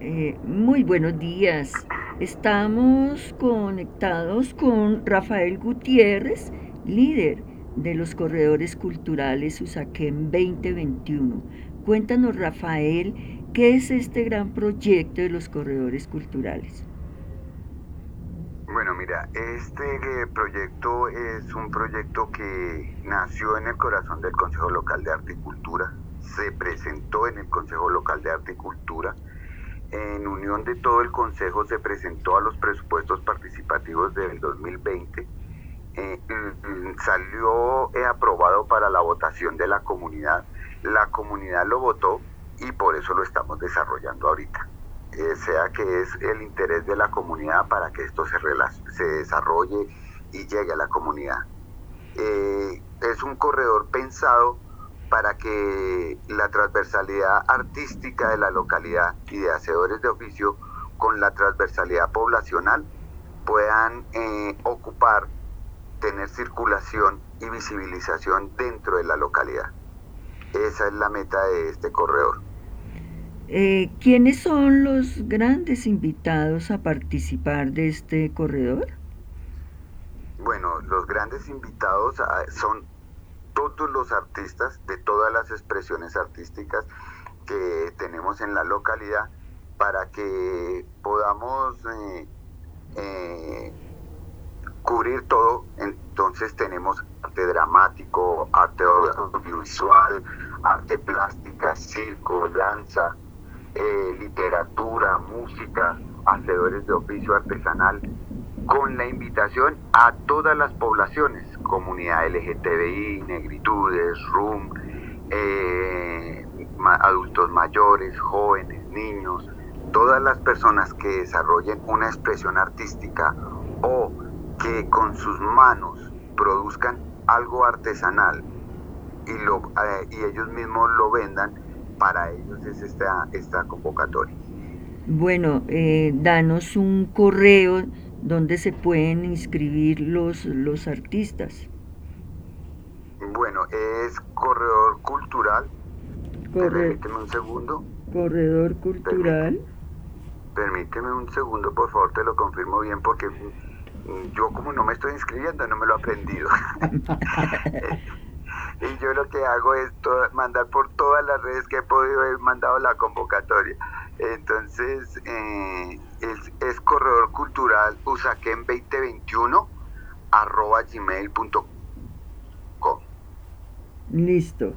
Eh, muy buenos días. Estamos conectados con Rafael Gutiérrez, líder de los corredores culturales Usaquén 2021. Cuéntanos, Rafael, ¿qué es este gran proyecto de los corredores culturales? Bueno, mira, este eh, proyecto es un proyecto que nació en el corazón del Consejo Local de Arte y Cultura, se presentó en el Consejo Local de Arte y Cultura, en unión de todo el Consejo se presentó a los presupuestos participativos del 2020, eh, salió eh, aprobado para la votación de la comunidad, la comunidad lo votó y por eso lo estamos desarrollando ahorita. Eh, sea que es el interés de la comunidad para que esto se, se desarrolle y llegue a la comunidad. es un corredor pensado para que la transversalidad artística de la localidad y de hacedores de oficio con la transversalidad poblacional puedan eh, ocupar, tener circulación y visibilización dentro de la localidad. Esa es la meta de este corredor. Eh, ¿Quiénes son los grandes invitados a participar de este corredor? Bueno, los grandes invitados ah, son todos los artistas de todas las expresiones artísticas que tenemos en la localidad para que podamos eh, eh, cubrir todo. Entonces tenemos arte dramático, arte audiovisual, arte plástica, circo, danza, eh, literatura, música, hacedores de oficio artesanal, con la invitación a todas las poblaciones, comunidad LGTBI, negritudes, RUM, eh, adultos mayores, jóvenes, niños, todas las personas que desarrollen una expresión artística o que con sus manos produzcan algo artesanal y, lo, eh, y ellos mismos lo vendan, para ellos es esta, esta convocatoria. Bueno, eh, danos un correo ¿Dónde se pueden inscribir los, los artistas? Bueno, es Corredor Cultural. Permíteme un segundo. Corredor Cultural. Permíteme, un segundo, por favor, te lo confirmo bien porque yo como no me estoy inscribiendo no me lo he aprendido. y yo lo que hago es mandar por todas las redes que he podido, he mandado la convocatoria. Entonces, eh, es, corredor cultural usaquén 2021 arroba gmail.com. Listo.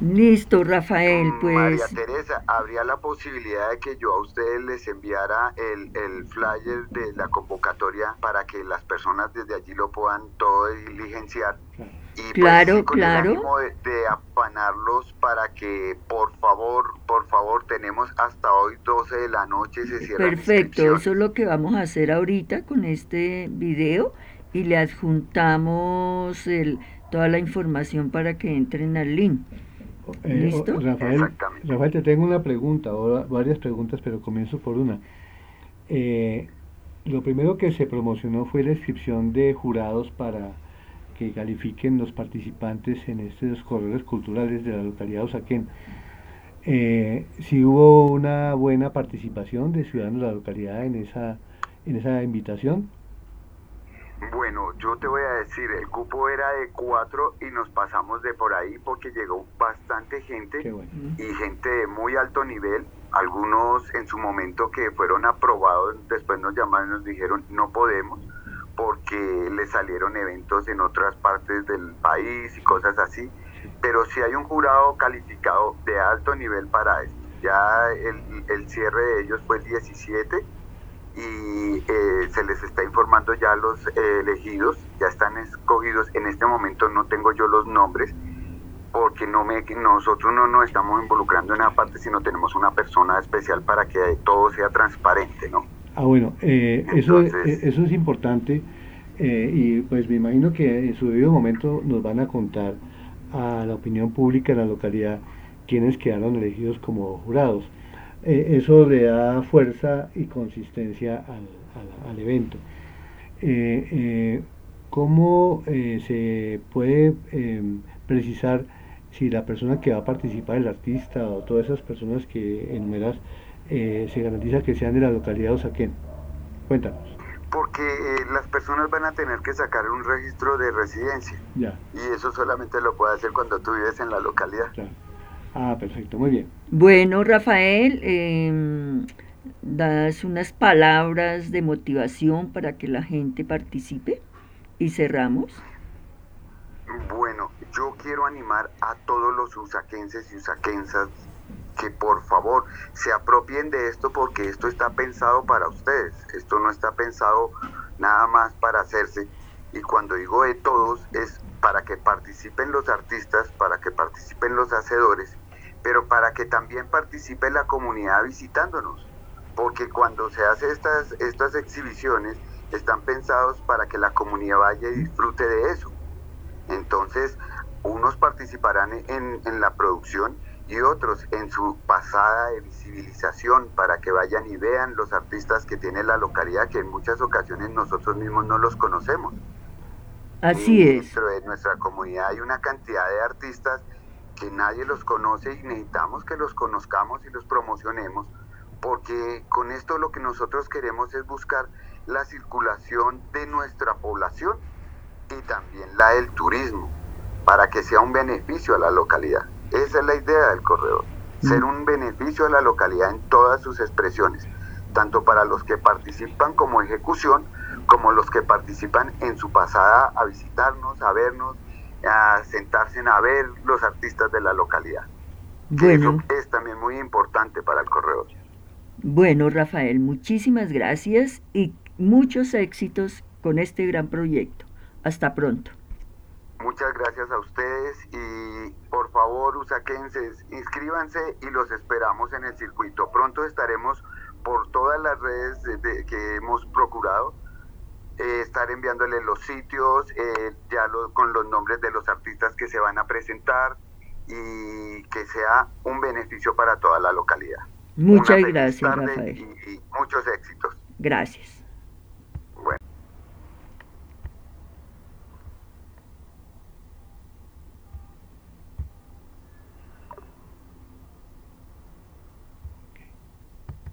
Listo, Rafael, pues. María Teresa, ¿habría la posibilidad de que yo a ustedes les enviara el, el flyer de la convocatoria para que las personas desde allí lo puedan todo diligenciar? Y pues, claro, claro. de, afanarlos para que, por favor, por favor, tenemos hasta hoy 12 de la noche, se cierra Perfecto, eso es lo que vamos a hacer ahorita con este video y le adjuntamos el, toda la información para que entren al link. Eh, ¿Listo? Rafael, Rafael, te tengo una pregunta, o varias preguntas, pero comienzo por una. Eh, lo primero que se promocionó fue la inscripción de jurados para que califiquen los participantes en estos corredores culturales de la localidad de Osaquén. Eh, si hubo una buena participación de ciudadanos de la localidad en esa, en esa invitación. Bueno, yo te voy a decir, el cupo era de cuatro y nos pasamos de por ahí porque llegó bastante gente y gente de muy alto nivel. Algunos en su momento que fueron aprobados, después nos llamaron y nos dijeron no podemos porque le salieron eventos en otras partes del país y cosas así. Pero si hay un jurado calificado de alto nivel para esto. Ya el, cierre de ellos fue el 17 y eh, se les está informando ya los eh, elegidos, ya están escogidos. En este momento no tengo yo los nombres porque no me, nosotros no nos estamos involucrando en esa parte, sino tenemos una persona especial para que todo sea transparente, ¿no? Ah, bueno, eh, eso, eso es importante y pues me imagino que en su debido momento nos van a contar a la opinión pública de la localidad quienes quedaron elegidos como jurados. Eh, eso le da fuerza y consistencia al, al, evento. Eh, eh, ¿Cómo se puede em, precisar si la persona que va a participar, el artista o todas esas personas que enumeras, eh, se garantiza que sean de la localidad de Osaquén. Cuéntanos. Porque eh, las personas van a tener que sacar un registro de residencia. Ya. Y eso solamente lo puede hacer cuando tú vives en la localidad. Ah, perfecto, muy bien. Bueno, Rafael, eh, das unas palabras de motivación para que la gente participe y cerramos. Bueno, yo quiero animar a todos los usaquenses y usaquensas que por favor se apropien de esto porque esto está pensado para ustedes, esto no está pensado nada más para hacerse. Y cuando digo de todos es para que participen los artistas, para que participen los hacedores, pero para que también participe la comunidad visitándonos. Porque cuando se hace estas, estas exhibiciones están pensados para que la comunidad vaya y disfrute de eso. Entonces, unos participarán en, en la producción y otros en su pasada de visibilización para que vayan y vean los artistas que tiene la localidad, que en muchas ocasiones nosotros mismos no los conocemos. Así es. Dentro de nuestra comunidad hay una cantidad de artistas que nadie los conoce y necesitamos que los conozcamos y los promocionemos porque con esto lo que nosotros queremos es buscar la circulación de nuestra población y también la del turismo, para que sea un beneficio a la localidad. Esa es la idea del corredor, ser un beneficio a la localidad en todas sus expresiones, tanto para los que participan como ejecución, como los que participan en su pasada a visitarnos, a vernos, a sentarse a ver los artistas de la localidad. Eso es también muy importante para el corredor. Bueno, Rafael, muchísimas gracias y muchos éxitos con este gran proyecto. Hasta pronto. Muchas gracias a ustedes y por favor, usaquenses, inscríbanse y los esperamos en el circuito. Pronto estaremos por todas las redes que hemos procurado eh, estar enviándole los sitios, eh, ya con los nombres de los artistas que se van a presentar y que sea un beneficio para toda la localidad. Muchas gracias, Rafael. Y, y muchos éxitos. Gracias.